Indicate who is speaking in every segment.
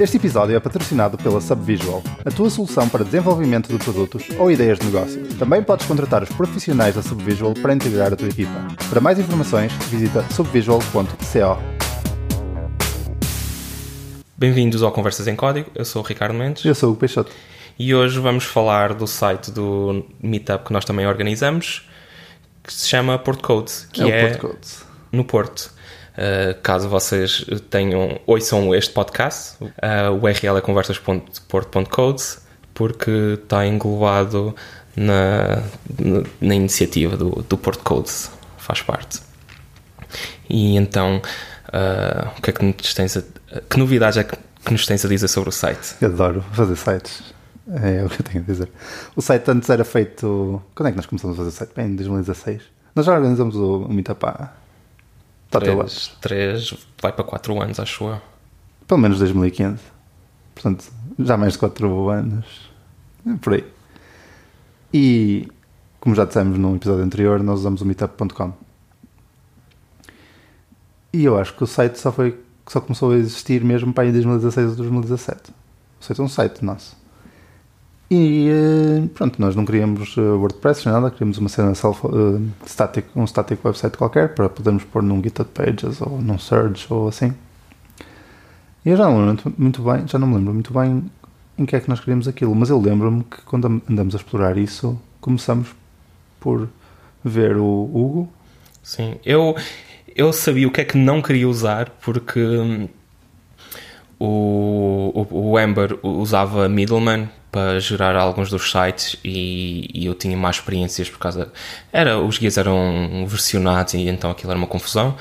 Speaker 1: Este episódio é patrocinado pela Subvisual, a tua solução para desenvolvimento de produtos ou ideias de negócio. Também podes contratar os profissionais da Subvisual para integrar a tua equipa. Para mais informações, visita subvisual.co.
Speaker 2: Bem-vindos ao Conversas em Código, eu sou o Ricardo Mendes
Speaker 1: Eu sou o Peixoto.
Speaker 2: e hoje vamos falar do site do Meetup que nós também organizamos, que se chama Porto Code, que
Speaker 1: é,
Speaker 2: é,
Speaker 1: o Portcodes.
Speaker 2: no Porto. Uh, caso vocês tenham, ouçam este podcast, uh, o URL é conversas.porto.code, porque está englobado na, na, na iniciativa do, do Porto Code, faz parte. E então, uh, o que é que nos tens a, que novidades é que, que nos tens a dizer sobre o site?
Speaker 1: Eu adoro fazer sites. É o que eu tenho a dizer. O site antes era feito. Quando é que nós começamos a fazer o site? Bem, em 2016. Nós já organizamos o, o Meetup há. Está até lá.
Speaker 2: Três, três, vai para 4 anos, acho eu.
Speaker 1: Pelo menos 2015. Portanto, já mais de 4 anos. É Por aí. E, como já dissemos no episódio anterior, nós usamos o meetup.com. E eu acho que o site só, foi, só começou a existir mesmo para aí em 2016 ou 2017. O site é um site nosso. E eh, pronto, nós não queríamos eh, WordPress nem nada, queríamos uma cena self, eh, static, um static website qualquer para podermos pôr num GitHub Pages ou num Surge ou assim. E eu já não lembro muito, bem, já não me lembro muito bem em que é que nós queríamos aquilo, mas eu lembro-me que quando am- andamos a explorar isso, começamos por ver o Hugo.
Speaker 2: Sim, eu, eu sabia o que é que não queria usar porque hum, o, o, o Ember usava Middleman para gerar alguns dos sites e, e eu tinha mais experiências por causa. Era, os guias eram versionados e então aquilo era uma confusão,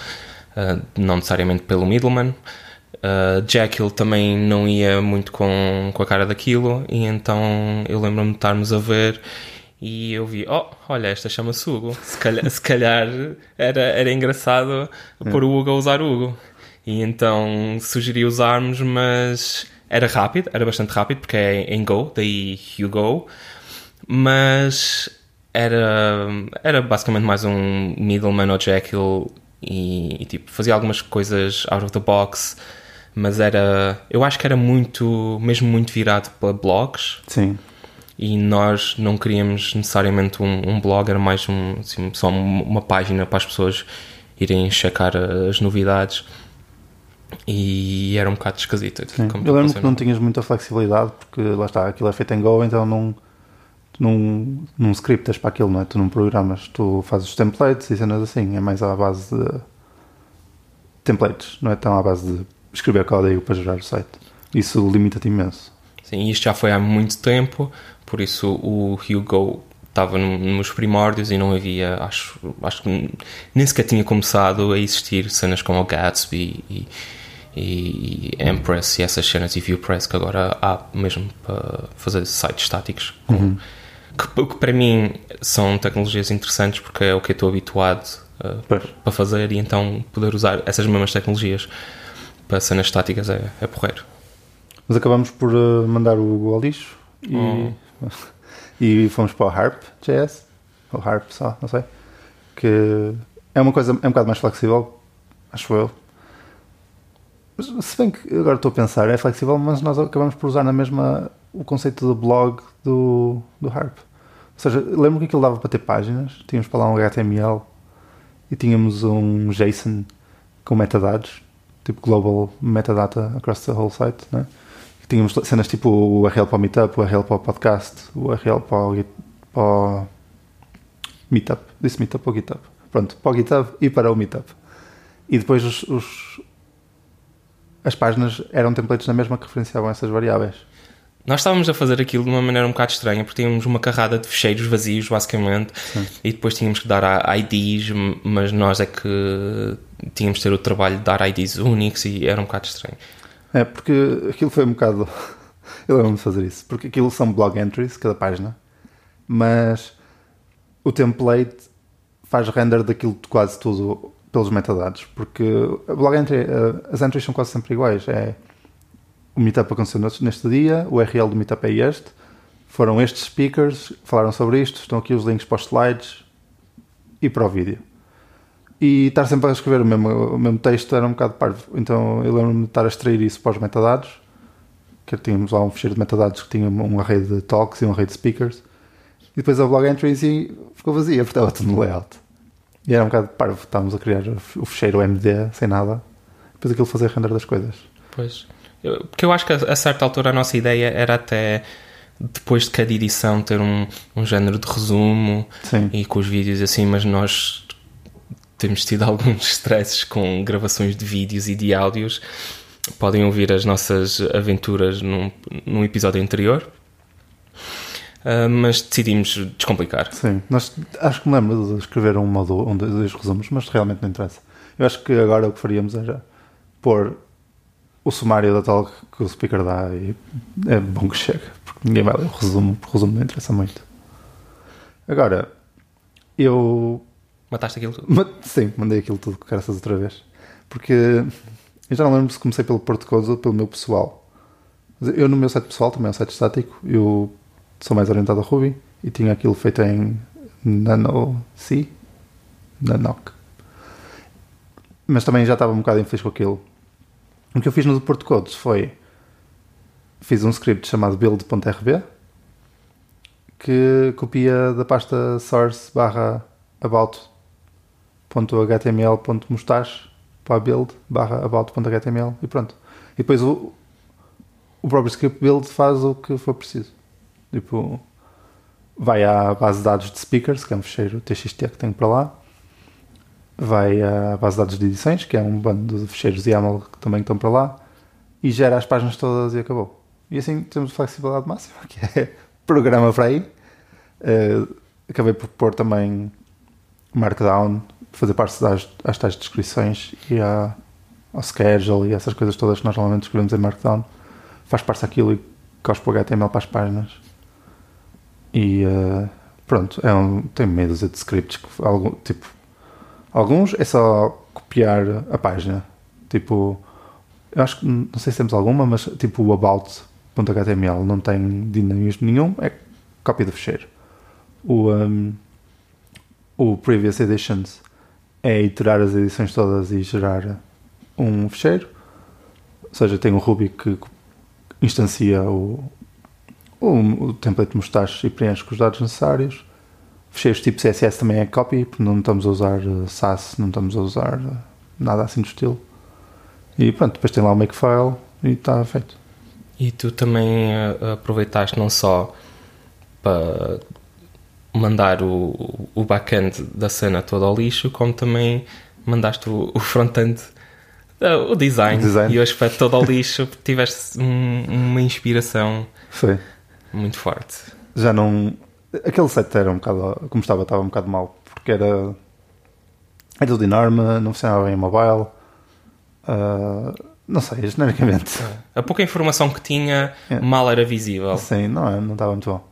Speaker 2: ah, não necessariamente pelo Middleman. Uh, Jekyll também não ia muito com, com a cara daquilo, e então eu lembro-me de estarmos a ver e eu vi, oh, olha, esta chama-se Hugo. Se calhar, se calhar era, era engraçado pôr o Hugo a usar o Hugo. E então sugeri usarmos, mas era rápido, era bastante rápido, porque é em Go, daí Hugo. Mas era, era basicamente mais um middleman ou Jekyll e, e, tipo, fazia algumas coisas out of the box, mas era, eu acho que era muito, mesmo muito virado para blogs
Speaker 1: Sim.
Speaker 2: e nós não queríamos necessariamente um, um blog, era mais um, assim, só um- uma página para as pessoas irem checar as novidades e era um bocado esquisito.
Speaker 1: Sim.
Speaker 2: como
Speaker 1: Eu lembro que não tinhas muita flexibilidade, porque lá está, aquilo é feito em Go, então não, não, não scriptas para aquilo, não é? Tu não programas, tu fazes os templates e cenas assim, é mais à base de templates, não é tão à base de escrever código para gerar o site. Isso limita-te imenso.
Speaker 2: Sim, isto já foi há muito tempo, por isso o Hugo estava no- nos primórdios e não havia, acho, acho que nem sequer tinha começado a existir cenas como o Gatsby e, e Empress e essas cenas e ViewPress que agora há mesmo para fazer sites estáticos. com- que, que para mim são tecnologias interessantes porque é o que eu estou habituado uh, para fazer e então poder usar essas mesmas tecnologias para cenas estáticas é, é porreiro.
Speaker 1: Mas acabamos por uh, mandar o Hugo ao lixo e,
Speaker 2: Oh.
Speaker 1: e fomos para o Harp.js, ou Harp só, não sei, que é uma coisa, é um bocado mais flexível, acho eu. Mas, se bem que agora estou a pensar, é flexível, mas nós acabamos por usar na mesma o conceito do blog do, do Harp. Ou seja, lembro que aquilo dava para ter páginas, tínhamos para lá um HTML e tínhamos um JSON com metadados, tipo global metadata across the whole site, né? E Tínhamos cenas tipo o URL para o Meetup, o URL para o podcast, o URL para o, para o Meetup, disse Meetup ou GitHub. Pronto, para o GitHub e para o Meetup. E depois os, os- as páginas eram templates na mesma que referenciavam essas variáveis.
Speaker 2: Nós estávamos a fazer aquilo de uma maneira um bocado estranha, porque tínhamos uma carrada de fecheiros vazios, basicamente, e depois tínhamos que dar IDs, mas nós é que tínhamos de ter o trabalho de dar IDs únicos e era um bocado estranho.
Speaker 1: É, porque aquilo foi um bocado. Eu lembro-me de fazer isso. Porque aquilo são blog entries, cada página, mas o template faz render daquilo de quase tudo pelos metadados. Porque blog entry, eh, as entries são quase sempre iguais. É o meetup aconteceu neste- dia, o URL do meetup é este, foram estes speakers, falaram sobre isto, estão aqui os links para os slides e para o vídeo. E estar sempre a escrever o mesmo, o mesmo texto era um bocado parvo. Então eu lembro-me de estar a extrair isso para os metadados que tínhamos lá um fecheiro de metadados que tinha um array de talks e um array de speakers. E depois a blog entries e ficou vazia, porque estava tudo no layout. E era um bocado parvo, estávamos a criar o fecheiro MD sem nada. Depois aquilo fazia render das coisas.
Speaker 2: Pois. Eu, porque eu acho que a, a certa altura a nossa ideia era até depois de cada edição ter um, um género de resumo
Speaker 1: Sim.
Speaker 2: e com os vídeos assim, mas nós temos tido alguns stresses com gravações de vídeos e de áudios. Podem ouvir as nossas aventuras num, num episódio anterior. Uh, mas decidimos descomplicar.
Speaker 1: Sim, nós, acho que me lembro de escrever um ou dois, um, dois resumos, mas realmente não interessa. Eu acho que agora o que faríamos era pôr o sumário da tal que o speaker dá e é bom que chega, porque ninguém vai ler o resumo, porque o resumo não interessa muito. Agora, eu.
Speaker 2: Mataste aquilo tudo?
Speaker 1: Sim, mandei aquilo tudo com graças outra vez. Porque eu já não lembro se comecei pelo Porto Code ou pelo meu pessoal. Eu no meu site pessoal, também é um site estático, eu sou mais orientado a Ruby e tinha aquilo feito em Nano C, Nanoc. Mas também já estava um bocado infeliz com aquilo. O que eu fiz no Porto Codes foi fiz um script chamado build.rb que copia da pasta source barra about.html.mustache para a build barra about.html e pronto. E depois o, o próprio script build faz o que for preciso. Tipo, vai à base de dados de speakers, que é um fecheiro TXT que tenho para lá. Vai à base de dados de edições, que é um bando de fecheiros YAML que também estão para lá. E gera as páginas todas e acabou. E assim temos flexibilidade máxima, que é programa para aí. Eh, acabei por pôr também Markdown, fazer parte das, às tais descrições e à, ao schedule e essas coisas todas que nós normalmente escrevemos em Markdown. Faz parte daquilo e cospe o HTML para as páginas. E eh, pronto, é um, tem meia dúzia de scripts que algum, tipo, alguns é só copiar a página. Tipo, eu acho que não sei se temos alguma, mas tipo o about.html não tem dinamismo nenhum, é cópia do fecheiro. O, um, o previous editions é iterar as edições todas e gerar um fecheiro. Ou seja, tem o Ruby que instancia o, o, o template mustache e preenche com os dados necessários. Fecheiros tipo CSS também é copy, porque não estamos a usar SAS, não estamos a usar uh, nada assim do estilo. E pronto, depois tem lá o makefile e está feito.
Speaker 2: E tu também uh, aproveitaste não só para mandar o, o back-end da cena todo ao lixo, como também mandaste o, o front-end, o design,
Speaker 1: O design.
Speaker 2: e o aspecto todo ao lixo, porque tiveste um- uma inspiração
Speaker 1: Foi.
Speaker 2: Muito forte.
Speaker 1: Já não. Aquele set era um bocado. Como estava, estava um bocado mal. Porque era. Era tudo enorme, não funcionava bem em mobile. ah, não sei, genericamente.
Speaker 2: A pouca informação que tinha
Speaker 1: É.
Speaker 2: mal era visível.
Speaker 1: Sim, não, é, não estava muito bom.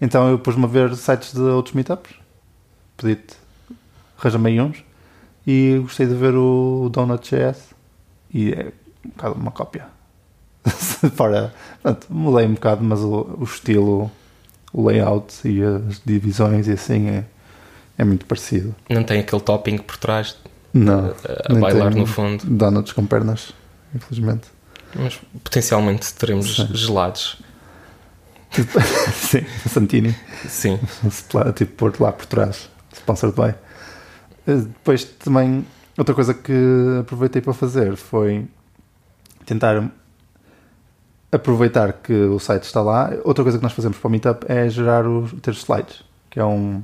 Speaker 1: Então eu pus-me a ver sites de outros meetups. Pedi-te, arranja-me aí uns. E gostei de ver o Donut.js. E é um bocado uma cópia. Para, pronto, mudei um bocado, mas o, o estilo, o layout e as divisões e assim é, é muito parecido.
Speaker 2: Não tem aquele topping por trás
Speaker 1: Não,
Speaker 2: a, a
Speaker 1: nem
Speaker 2: bailar no fundo.
Speaker 1: Donuts com pernas, infelizmente.
Speaker 2: Mas potencialmente teremos
Speaker 1: Sim.
Speaker 2: gelados.
Speaker 1: Sim, Santini.
Speaker 2: Sim.
Speaker 1: Tipo pôr lá por trás, sponsored by. Eh, Depois também, outra coisa que aproveitei para fazer foi tentar aproveitar que o site está lá. Outra coisa que nós fazemos para o Meetup é gerar os, ter slides, que é um.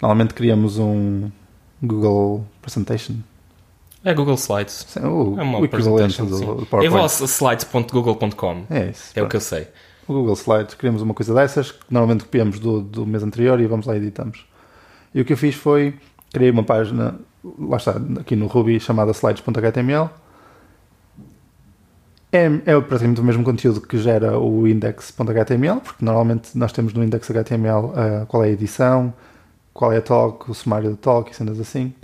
Speaker 1: Normalmente criamos um Google Presentation.
Speaker 2: É Google Slides.
Speaker 1: Sim, O,
Speaker 2: É uma
Speaker 1: o equivalente do, do
Speaker 2: Eu
Speaker 1: PowerPoint.
Speaker 2: vou slides.google.com.
Speaker 1: É isso.
Speaker 2: É o que eu sei.
Speaker 1: o Google Slides, criamos uma coisa dessas, que normalmente copiamos do, do mês anterior e vamos lá e editamos. E o que eu fiz foi, criei uma página, lá está, aqui no Ruby, chamada slides.html. É, é praticamente o mesmo conteúdo que gera o index.html, porque normalmente nós temos no index.html ah, qual é a edição, qual é a talk, o sumário do talk e cenas assim.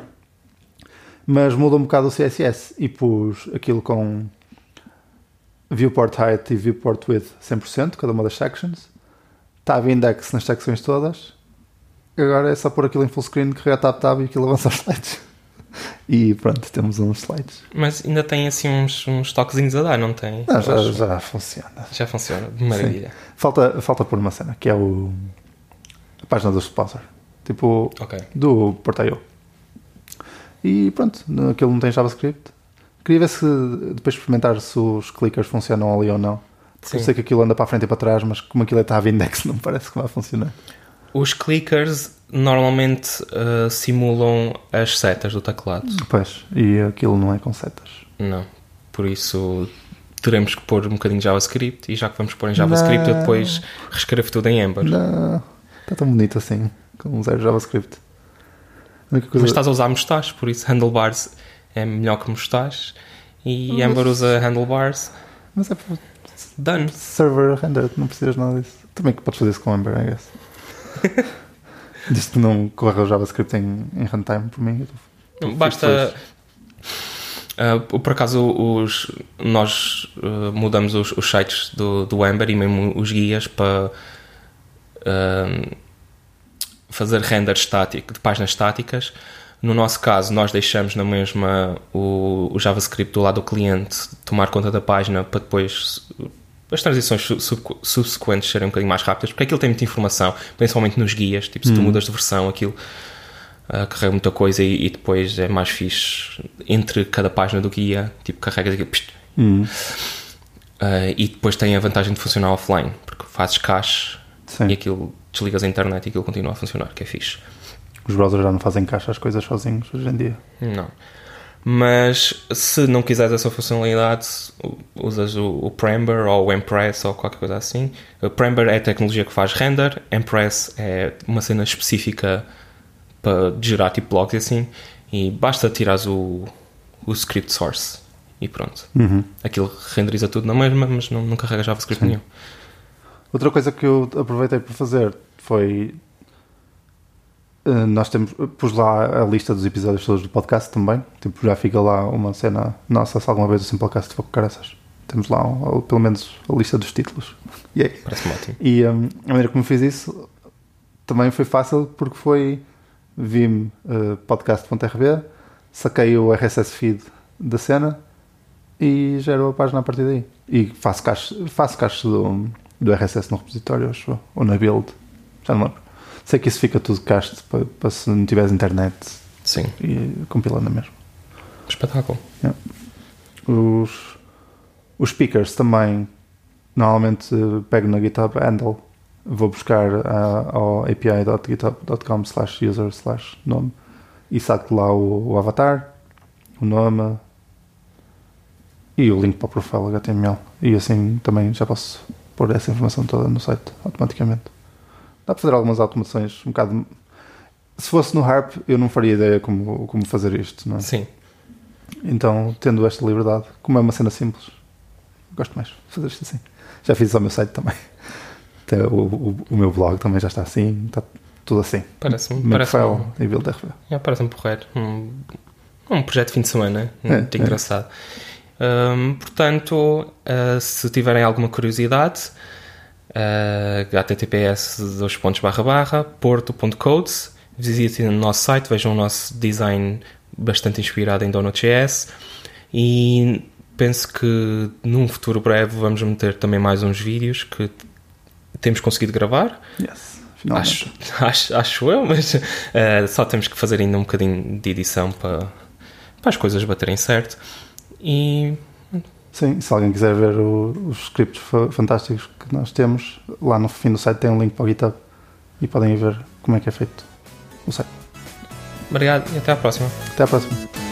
Speaker 1: Mas muda um bocado o CSS e pus aquilo com viewport height e viewport width 100%, cada uma das sections. Tab index nas secções todas. Agora é só pôr aquilo em full screen, carregar tab tab e aquilo avança os slides. E pronto, temos uns slides.
Speaker 2: Mas ainda tem assim uns, uns toquezinhos a dar, não tem?
Speaker 1: Não, já, já funciona.
Speaker 2: já funciona, de maravilha.
Speaker 1: Falta, falta por uma cena, que é o, a página do sponsor. Tipo,
Speaker 2: Ok.
Speaker 1: do Portaio. E pronto, aquilo não tem JavaScript. Queria ver se depois experimentar se os clickers funcionam ali ou não. Porque eu
Speaker 2: Sim.
Speaker 1: sei que aquilo anda para a frente e para trás, mas como aquilo é tab index, não parece que vai funcionar.
Speaker 2: Os clickers normalmente uh, simulam as setas do teclado.
Speaker 1: Pois, e aquilo não é com setas.
Speaker 2: Não. Por isso teremos que pôr um bocadinho de JavaScript e já que vamos pôr em JavaScript eu
Speaker 1: Não.
Speaker 2: depois reescrevo tudo em Ember.
Speaker 1: Não, está tão bonito assim, com zero JavaScript. Coisa-
Speaker 2: Mas estás a usar mustache, por isso handlebars é melhor que mustache e
Speaker 1: Mas-
Speaker 2: Ember usa handlebars.
Speaker 1: Mas é para
Speaker 2: Done.
Speaker 1: server rendered, não precisas nada disso. Também que podes fazer isso com Ember, I guess. Diz que não corre o JavaScript em, em runtime por mim.
Speaker 2: Basta. Uh, por acaso, os, nós uh, mudamos os, os sites do, do Ember e mesmo os guias para uh, fazer render estático, de páginas estáticas. No nosso caso, nós deixamos na mesma o, o JavaScript do lado do cliente tomar conta da página para depois as transições su- sub- subsequentes serem um bocadinho mais rápidas, porque aquilo tem muita informação, principalmente nos guias. Tipo, se tu mudas de versão, aquilo uh, carrega muita coisa e, e depois é mais fixe entre cada página do guia, tipo, carrega aquilo, pst,
Speaker 1: Hum,
Speaker 2: uh, e depois tem a vantagem de funcionar offline, porque fazes cache
Speaker 1: sim.
Speaker 2: e aquilo desligas a internet e aquilo continua a funcionar, que é fixe.
Speaker 1: Os browsers já não fazem caixa as coisas sozinhos hoje em dia.
Speaker 2: Não. Mas se não quiseres essa funcionalidade, usas o, o Prember ou o Empress ou qualquer coisa assim. O Prember é a tecnologia que faz render, Empress é uma cena específica para gerar tipo blogs e assim. E basta tirares o, o script source e pronto.
Speaker 1: Uhum.
Speaker 2: Aquilo renderiza tudo na mesma, mas não, não carrega JavaScript nenhum.
Speaker 1: Outra coisa que eu aproveitei para fazer foi. Eh, Nós temos, pus lá a lista dos episódios todos do podcast também. Tipo, já fica lá uma cena nossa. Se alguma vez o Simplecast for com caraças, temos lá um- pelo menos a lista dos títulos. Yay.
Speaker 2: Parece-me ótimo.
Speaker 1: E hum, a maneira como fiz isso também foi fácil porque foi vi-me uh, podcast.rb, saquei o RSS feed da cena e gero a página a partir daí. E faço cache, faço cache do, do RSS no repositório, acho, ou na build, já não lembro. Sei que isso fica tudo cache para, para se não tiveres internet
Speaker 2: Sim,
Speaker 1: e compilando mesmo.
Speaker 2: espetáculo.
Speaker 1: Os, os speakers também normalmente pego na GitHub handle, vou buscar ah, ao api.github.com slash user slash nome e saco lá o, o avatar, o nome e o link para o profile HTML e assim também já posso pôr essa informação toda no site automaticamente. Dá para fazer algumas automações um bocado. Se fosse no Harp, eu não faria ideia como, como fazer isto, não é?
Speaker 2: Sim,
Speaker 1: Então, tendo esta liberdade, como é uma cena simples, gosto mais de fazer isto assim. Já fiz isso ao meu site também. Até o, o, o meu blog também já está assim, está tudo assim.
Speaker 2: parece-me parece
Speaker 1: Makefile e Build RV.
Speaker 2: É, parece-me porreiro. Um, um projeto de fim de semana.
Speaker 1: É,
Speaker 2: Muito
Speaker 1: é.
Speaker 2: engraçado. Hum, portanto, uh, se tiverem alguma curiosidade, uh, https dois pontos barra barra porto.codes visitem o nosso site, vejam o nosso design bastante inspirado em Donut.js e penso que num futuro breve vamos meter também mais uns vídeos que temos conseguido gravar
Speaker 1: Yes.
Speaker 2: Acho, acho, acho eu, mas eh, só temos que fazer ainda um bocadinho de edição para, para as coisas baterem certo. E
Speaker 1: Sim, se alguém quiser ver o- os scripts fa- fantásticos que nós temos, lá no fim do site tem um link para o GitHub e podem ver como é que é feito o site.
Speaker 2: obrigado e até à próxima.
Speaker 1: Até à próxima.